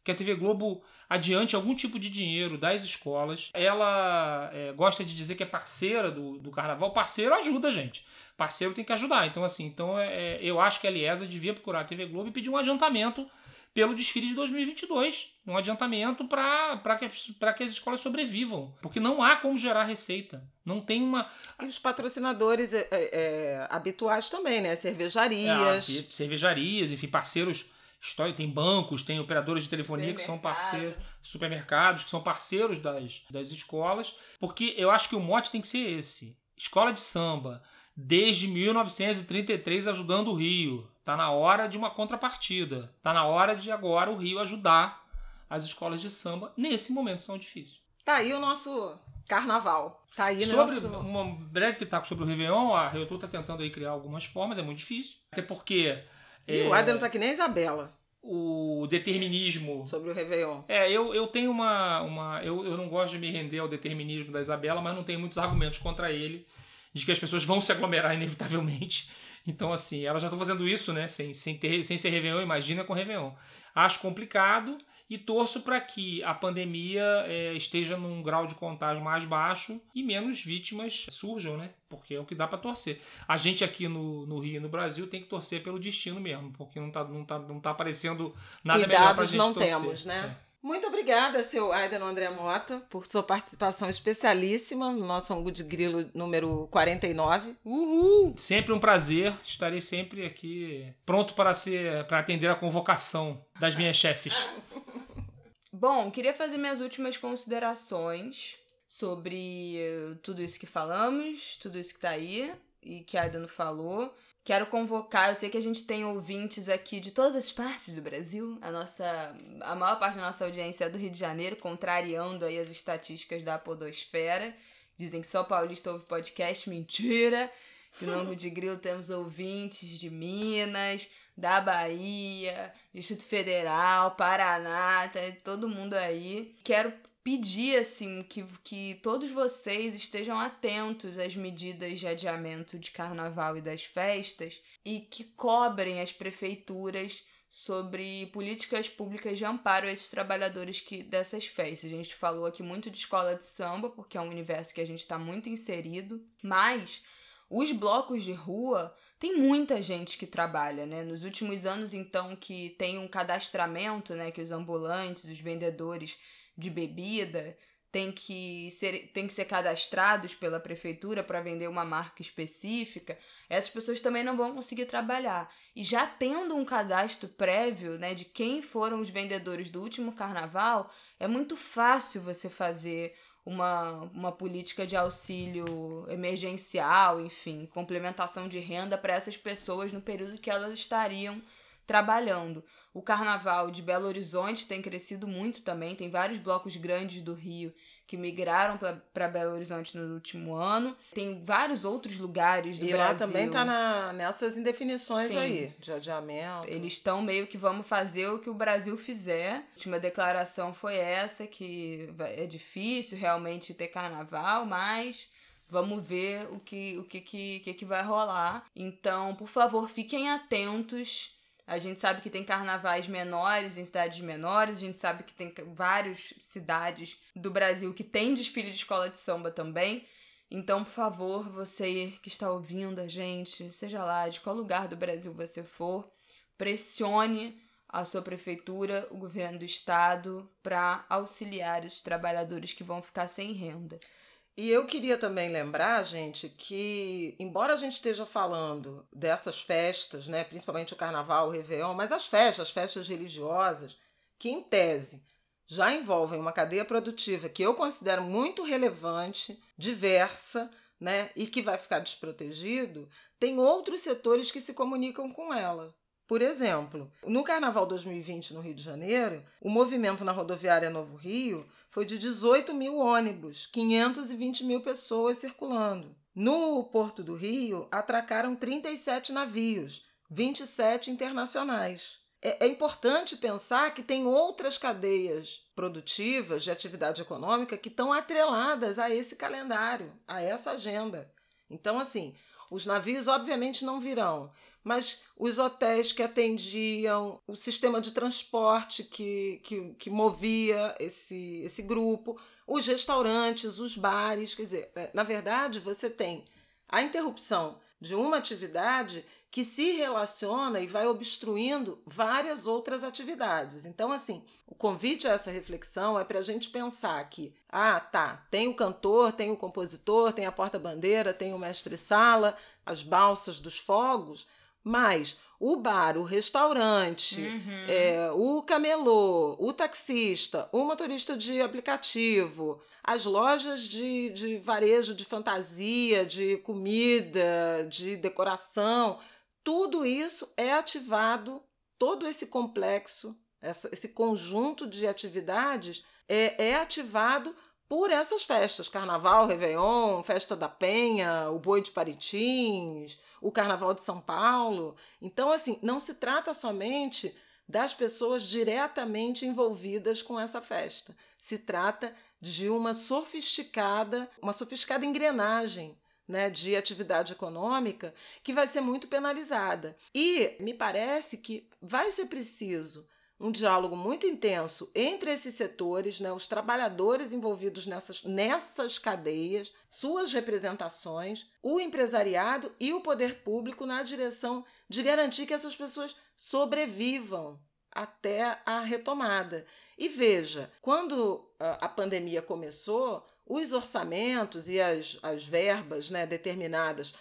que a TV Globo adiante algum tipo de dinheiro das escolas. Ela é, gosta de dizer que é parceira do, do carnaval. Parceiro ajuda, gente. Parceiro tem que ajudar. Então, assim, então é, é, eu acho que a Eliesa devia procurar a TV Globo e pedir um adiantamento pelo desfile de 2022. Um adiantamento para que, pra que as escolas sobrevivam. Porque não há como gerar receita. Não tem uma. E os patrocinadores é, é, é, habituais também, né? Cervejarias. É, cervejarias, enfim, parceiros históricos, tem bancos, tem operadores de telefonia que são parceiros, supermercados que são parceiros das, das escolas, porque eu acho que o mote tem que ser esse. Escola de samba, desde 1933 ajudando o Rio. Tá na hora de uma contrapartida. Tá na hora de agora o Rio ajudar as escolas de samba nesse momento tão difícil. Tá aí o nosso carnaval. Tá aí Sobre nosso... um breve pitaco sobre o Réveillon, a Rio está tentando aí criar algumas formas, é muito difícil. Até porque E o Adam tá que nem a Isabela o determinismo. sobre o Réveillon. É, eu, eu tenho uma. uma eu, eu não gosto de me render ao determinismo da Isabela, mas não tenho muitos argumentos contra ele, de que as pessoas vão se aglomerar inevitavelmente. Então, assim, elas já estão fazendo isso, né? Sem, sem, ter, sem ser Réveillon, imagina com Réveillon. Acho complicado e torço para que a pandemia é, esteja num grau de contágio mais baixo e menos vítimas surjam, né? Porque é o que dá para torcer. A gente aqui no, no Rio e no Brasil tem que torcer pelo destino mesmo, porque não tá, não tá, não tá aparecendo nada melhor pra Cuidados gente não torcer. temos, né? É. Muito obrigada, seu Aidan André Mota, por sua participação especialíssima no nosso Angu de Grilo número 49. Uhul! Sempre um prazer, estarei sempre aqui pronto para ser para atender a convocação das minhas chefes. Bom, queria fazer minhas últimas considerações sobre tudo isso que falamos, tudo isso que tá aí e que a Aidano falou. Quero convocar, eu sei que a gente tem ouvintes aqui de todas as partes do Brasil. A nossa a maior parte da nossa audiência é do Rio de Janeiro, contrariando aí as estatísticas da Podosfera. Dizem que só paulista ouve podcast, mentira. Que no Ângulo de Grilo temos ouvintes de Minas, da Bahia, Distrito Federal, Paraná, tá todo mundo aí. Quero pedir, assim, que, que todos vocês estejam atentos às medidas de adiamento de carnaval e das festas e que cobrem as prefeituras sobre políticas públicas de amparo a esses trabalhadores que, dessas festas. A gente falou aqui muito de escola de samba, porque é um universo que a gente está muito inserido, mas os blocos de rua tem muita gente que trabalha, né? Nos últimos anos, então, que tem um cadastramento, né? Que os ambulantes, os vendedores de bebida têm que ser, têm que ser cadastrados pela prefeitura para vender uma marca específica, essas pessoas também não vão conseguir trabalhar. E já tendo um cadastro prévio, né, de quem foram os vendedores do último carnaval, é muito fácil você fazer uma, uma política de auxílio emergencial, enfim, complementação de renda para essas pessoas no período que elas estariam trabalhando. O carnaval de Belo Horizonte tem crescido muito também, tem vários blocos grandes do Rio que migraram para Belo Horizonte no último ano. Tem vários outros lugares do E Brasil. lá também tá na, nessas indefinições Sim. aí, de adiamento. Eles estão meio que vamos fazer o que o Brasil fizer. A última declaração foi essa, que é difícil realmente ter carnaval, mas vamos ver o que, o que, que, que, que vai rolar. Então, por favor, fiquem atentos. A gente sabe que tem carnavais menores em cidades menores, a gente sabe que tem várias cidades do Brasil que tem desfile de escola de samba também. Então, por favor, você que está ouvindo a gente, seja lá de qual lugar do Brasil você for, pressione a sua prefeitura, o governo do estado, para auxiliar esses trabalhadores que vão ficar sem renda. E eu queria também lembrar, gente, que embora a gente esteja falando dessas festas, né, principalmente o carnaval, o Réveillon, mas as festas, as festas religiosas, que em tese já envolvem uma cadeia produtiva que eu considero muito relevante, diversa, né, e que vai ficar desprotegido, tem outros setores que se comunicam com ela. Por exemplo, no Carnaval 2020 no Rio de Janeiro, o movimento na rodoviária Novo Rio foi de 18 mil ônibus, 520 mil pessoas circulando. No Porto do Rio, atracaram 37 navios, 27 internacionais. É, é importante pensar que tem outras cadeias produtivas de atividade econômica que estão atreladas a esse calendário, a essa agenda. Então, assim, os navios obviamente não virão, mas os hotéis que atendiam, o sistema de transporte que, que, que movia esse, esse grupo, os restaurantes, os bares, quer dizer, é, na verdade você tem a interrupção de uma atividade que se relaciona e vai obstruindo várias outras atividades. Então, assim, o convite a essa reflexão é para a gente pensar que, ah, tá, tem o cantor, tem o compositor, tem a porta-bandeira, tem o mestre-sala, as balsas dos fogos, mas o bar, o restaurante, uhum. é, o camelô, o taxista, o motorista de aplicativo, as lojas de, de varejo de fantasia, de comida, de decoração, tudo isso é ativado, todo esse complexo, essa, esse conjunto de atividades é, é ativado por essas festas: Carnaval, Réveillon, Festa da Penha, o Boi de Parintins, o Carnaval de São Paulo. Então, assim, não se trata somente das pessoas diretamente envolvidas com essa festa. Se trata de uma sofisticada, uma sofisticada engrenagem né, de atividade econômica que vai ser muito penalizada. E me parece que vai ser preciso um diálogo muito intenso entre esses setores, né, os trabalhadores envolvidos nessas, nessas cadeias, suas representações, o empresariado e o poder público na direção de garantir que essas pessoas sobrevivam até a retomada. E veja, quando a pandemia começou, os orçamentos e as, as verbas né, determinadas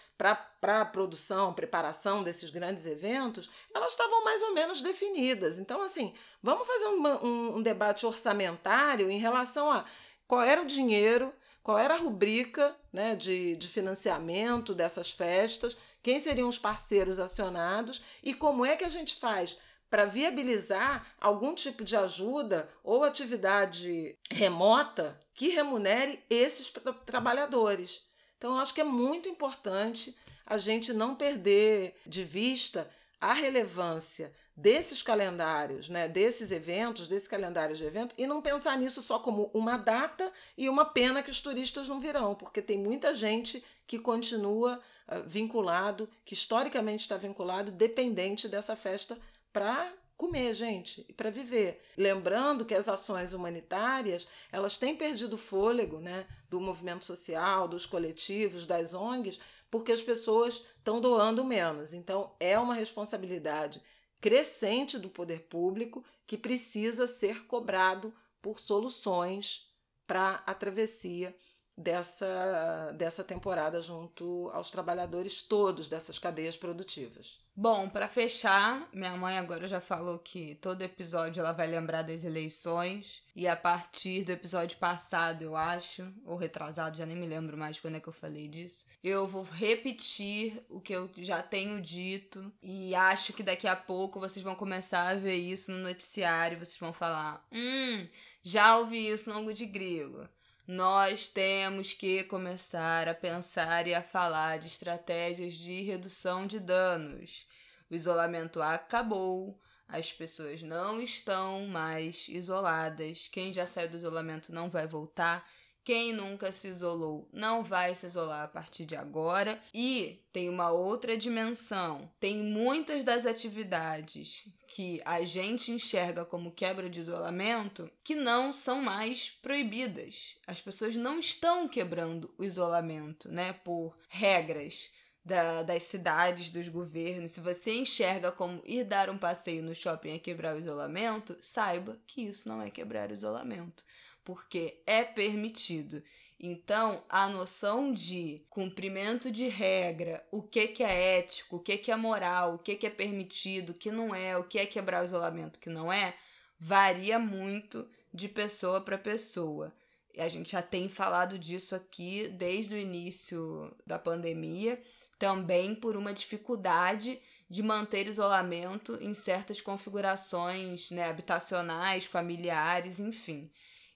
para a produção, preparação desses grandes eventos, elas estavam mais ou menos definidas. Então, assim, vamos fazer um, um, um debate orçamentário em relação a qual era o dinheiro, qual era a rubrica né, de, de financiamento dessas festas, quem seriam os parceiros acionados e como é que a gente faz para viabilizar algum tipo de ajuda ou atividade remota que remunere esses trabalhadores. Então, eu acho que é muito importante a gente não perder de vista a relevância desses calendários, né, desses eventos, desse calendário de evento, e não pensar nisso só como uma data e uma pena que os turistas não virão, porque tem muita gente que continua uh, vinculado, que historicamente está vinculado, dependente dessa festa para comer, gente, e para viver. Lembrando que as ações humanitárias, elas têm perdido fôlego, né, do movimento social, dos coletivos, das ONGs, porque as pessoas estão doando menos. Então, é uma responsabilidade crescente do poder público que precisa ser cobrado por soluções para a travessia dessa, dessa temporada junto aos trabalhadores todos dessas cadeias produtivas. Bom, para fechar, minha mãe agora já falou que todo episódio ela vai lembrar das eleições. E a partir do episódio passado, eu acho, ou retrasado, já nem me lembro mais quando é que eu falei disso. Eu vou repetir o que eu já tenho dito. E acho que daqui a pouco vocês vão começar a ver isso no noticiário. Vocês vão falar: Hum, já ouvi isso no ângulo de grilo nós temos que começar a pensar e a falar de estratégias de redução de danos. O isolamento acabou, as pessoas não estão mais isoladas. Quem já saiu do isolamento não vai voltar. Quem nunca se isolou não vai se isolar a partir de agora. E tem uma outra dimensão. Tem muitas das atividades que a gente enxerga como quebra de isolamento que não são mais proibidas. As pessoas não estão quebrando o isolamento, né? Por regras. Da, das cidades, dos governos, se você enxerga como ir dar um passeio no shopping é quebrar o isolamento, saiba que isso não é quebrar o isolamento porque é permitido. Então, a noção de cumprimento de regra, o que, que é ético, o que, que é moral, o que, que é permitido, o que não é, o que é quebrar o isolamento, o que não é, varia muito de pessoa para pessoa. E a gente já tem falado disso aqui desde o início da pandemia, também por uma dificuldade de manter isolamento em certas configurações né, habitacionais, familiares, enfim.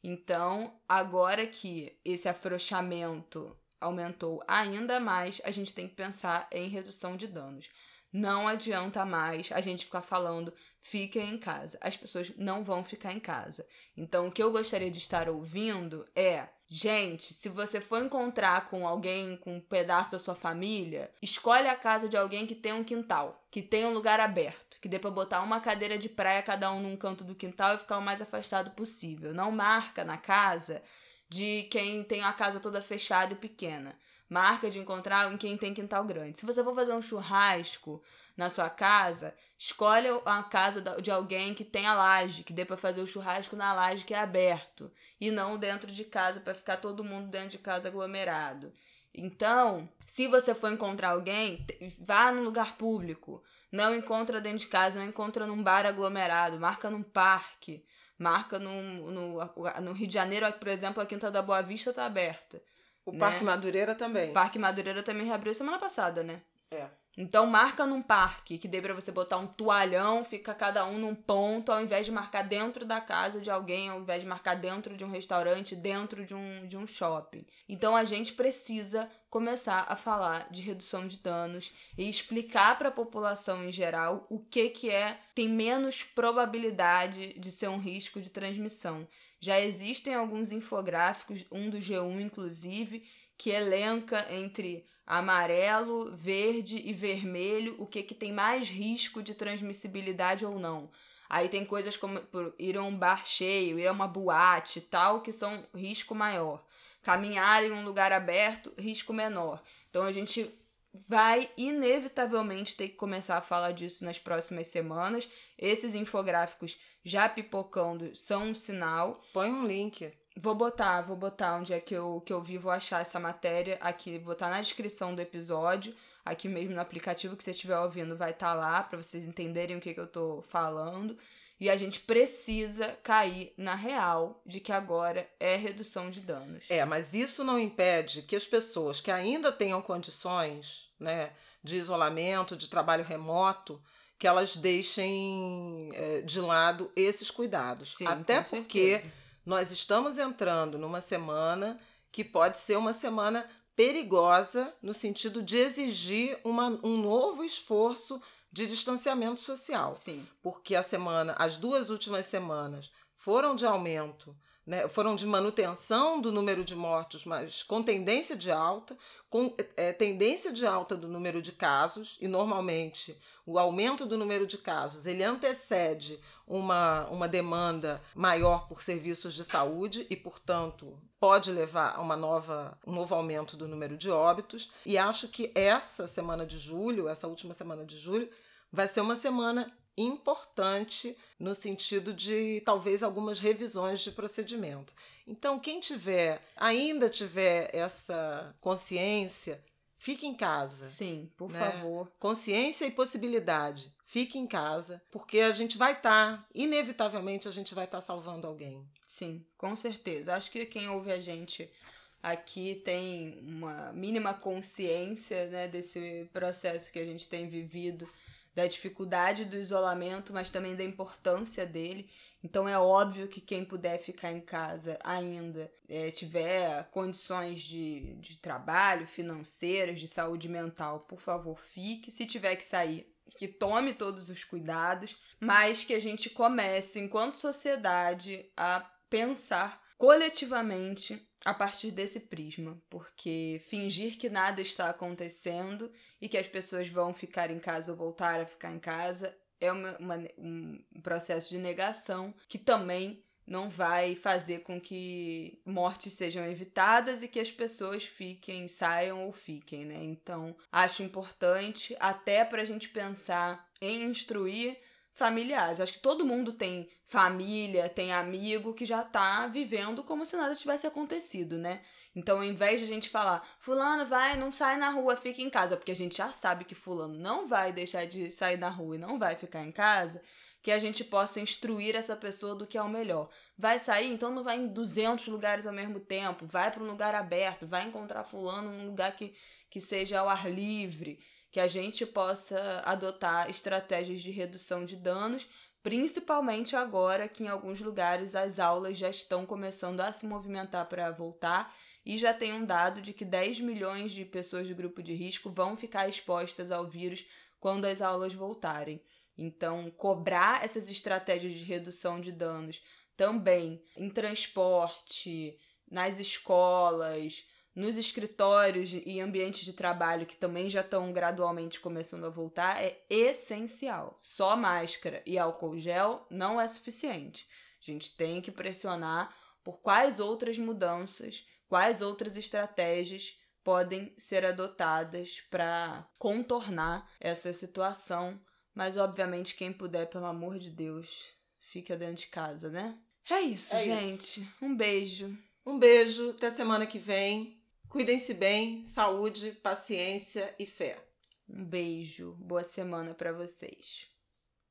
Então, agora que esse afrouxamento aumentou ainda mais, a gente tem que pensar em redução de danos. Não adianta mais a gente ficar falando fiquem em casa. As pessoas não vão ficar em casa. Então, o que eu gostaria de estar ouvindo é Gente, se você for encontrar com alguém, com um pedaço da sua família, escolhe a casa de alguém que tem um quintal, que tem um lugar aberto, que dê pra botar uma cadeira de praia cada um num canto do quintal e ficar o mais afastado possível. Não marca na casa de quem tem a casa toda fechada e pequena. Marca de encontrar em quem tem quintal grande. Se você for fazer um churrasco na sua casa, escolhe a casa de alguém que tenha laje, que dê para fazer o churrasco na laje que é aberto, e não dentro de casa para ficar todo mundo dentro de casa aglomerado. Então, se você for encontrar alguém, vá num lugar público. Não encontra dentro de casa, não encontra num bar aglomerado, marca num parque, marca no, no, no Rio de Janeiro, por exemplo, a Quinta da Boa Vista tá aberta. O né? Parque Madureira também. O Parque Madureira também reabriu semana passada, né? É. Então marca num parque, que dê para você botar um toalhão, fica cada um num ponto, ao invés de marcar dentro da casa de alguém, ao invés de marcar dentro de um restaurante, dentro de um, de um shopping. Então a gente precisa começar a falar de redução de danos e explicar para a população em geral o que que é tem menos probabilidade de ser um risco de transmissão. Já existem alguns infográficos, um do G1 inclusive, que elenca entre amarelo, verde e vermelho, o que, que tem mais risco de transmissibilidade ou não. Aí tem coisas como ir a um bar cheio, ir a uma boate tal, que são risco maior. Caminhar em um lugar aberto, risco menor. Então a gente vai inevitavelmente ter que começar a falar disso nas próximas semanas. Esses infográficos já pipocando são um sinal. Põe um link. Vou botar, vou botar onde é que eu, que eu vi, vou achar essa matéria aqui, botar na descrição do episódio, aqui mesmo no aplicativo que você estiver ouvindo vai estar tá lá para vocês entenderem o que, que eu tô falando. E a gente precisa cair na real de que agora é redução de danos. É, mas isso não impede que as pessoas que ainda tenham condições, né, de isolamento, de trabalho remoto, que elas deixem é, de lado esses cuidados. Sim, Até porque certeza nós estamos entrando numa semana que pode ser uma semana perigosa no sentido de exigir uma, um novo esforço de distanciamento social. Sim. Porque a semana, as duas últimas semanas foram de aumento né, foram de manutenção do número de mortos, mas com tendência de alta, com é, tendência de alta do número de casos, e normalmente o aumento do número de casos ele antecede uma, uma demanda maior por serviços de saúde e, portanto, pode levar a uma nova, um novo aumento do número de óbitos. E acho que essa semana de julho, essa última semana de julho, vai ser uma semana importante no sentido de talvez algumas revisões de procedimento. Então, quem tiver, ainda tiver essa consciência, fique em casa. Sim, por né? favor. Consciência e possibilidade. Fique em casa, porque a gente vai estar, tá, inevitavelmente, a gente vai estar tá salvando alguém. Sim, com certeza. Acho que quem ouve a gente aqui tem uma mínima consciência né, desse processo que a gente tem vivido da dificuldade do isolamento, mas também da importância dele. Então é óbvio que quem puder ficar em casa ainda, é, tiver condições de, de trabalho, financeiras, de saúde mental, por favor, fique. Se tiver que sair, que tome todos os cuidados, mas que a gente comece, enquanto sociedade, a pensar coletivamente a partir desse prisma, porque fingir que nada está acontecendo e que as pessoas vão ficar em casa ou voltar a ficar em casa é uma, uma, um processo de negação que também não vai fazer com que mortes sejam evitadas e que as pessoas fiquem, saiam ou fiquem, né? Então, acho importante até para a gente pensar em instruir familiares. Acho que todo mundo tem família, tem amigo que já tá vivendo como se nada tivesse acontecido, né? Então, ao invés de a gente falar, fulano vai, não sai na rua, fica em casa, porque a gente já sabe que fulano não vai deixar de sair na rua e não vai ficar em casa, que a gente possa instruir essa pessoa do que é o melhor. Vai sair, então não vai em 200 lugares ao mesmo tempo, vai para um lugar aberto, vai encontrar fulano num lugar que, que seja ao ar livre, que a gente possa adotar estratégias de redução de danos, principalmente agora que em alguns lugares as aulas já estão começando a se movimentar para voltar e já tem um dado de que 10 milhões de pessoas de grupo de risco vão ficar expostas ao vírus quando as aulas voltarem. Então, cobrar essas estratégias de redução de danos também em transporte, nas escolas, nos escritórios e ambientes de trabalho que também já estão gradualmente começando a voltar é essencial. Só máscara e álcool gel não é suficiente. A gente tem que pressionar por quais outras mudanças quais outras estratégias podem ser adotadas para contornar essa situação. Mas, obviamente, quem puder, pelo amor de Deus, fica dentro de casa, né? É isso, é gente. Isso. Um beijo. Um beijo. Até semana que vem. Cuidem-se bem. Saúde, paciência e fé. Um beijo. Boa semana para vocês.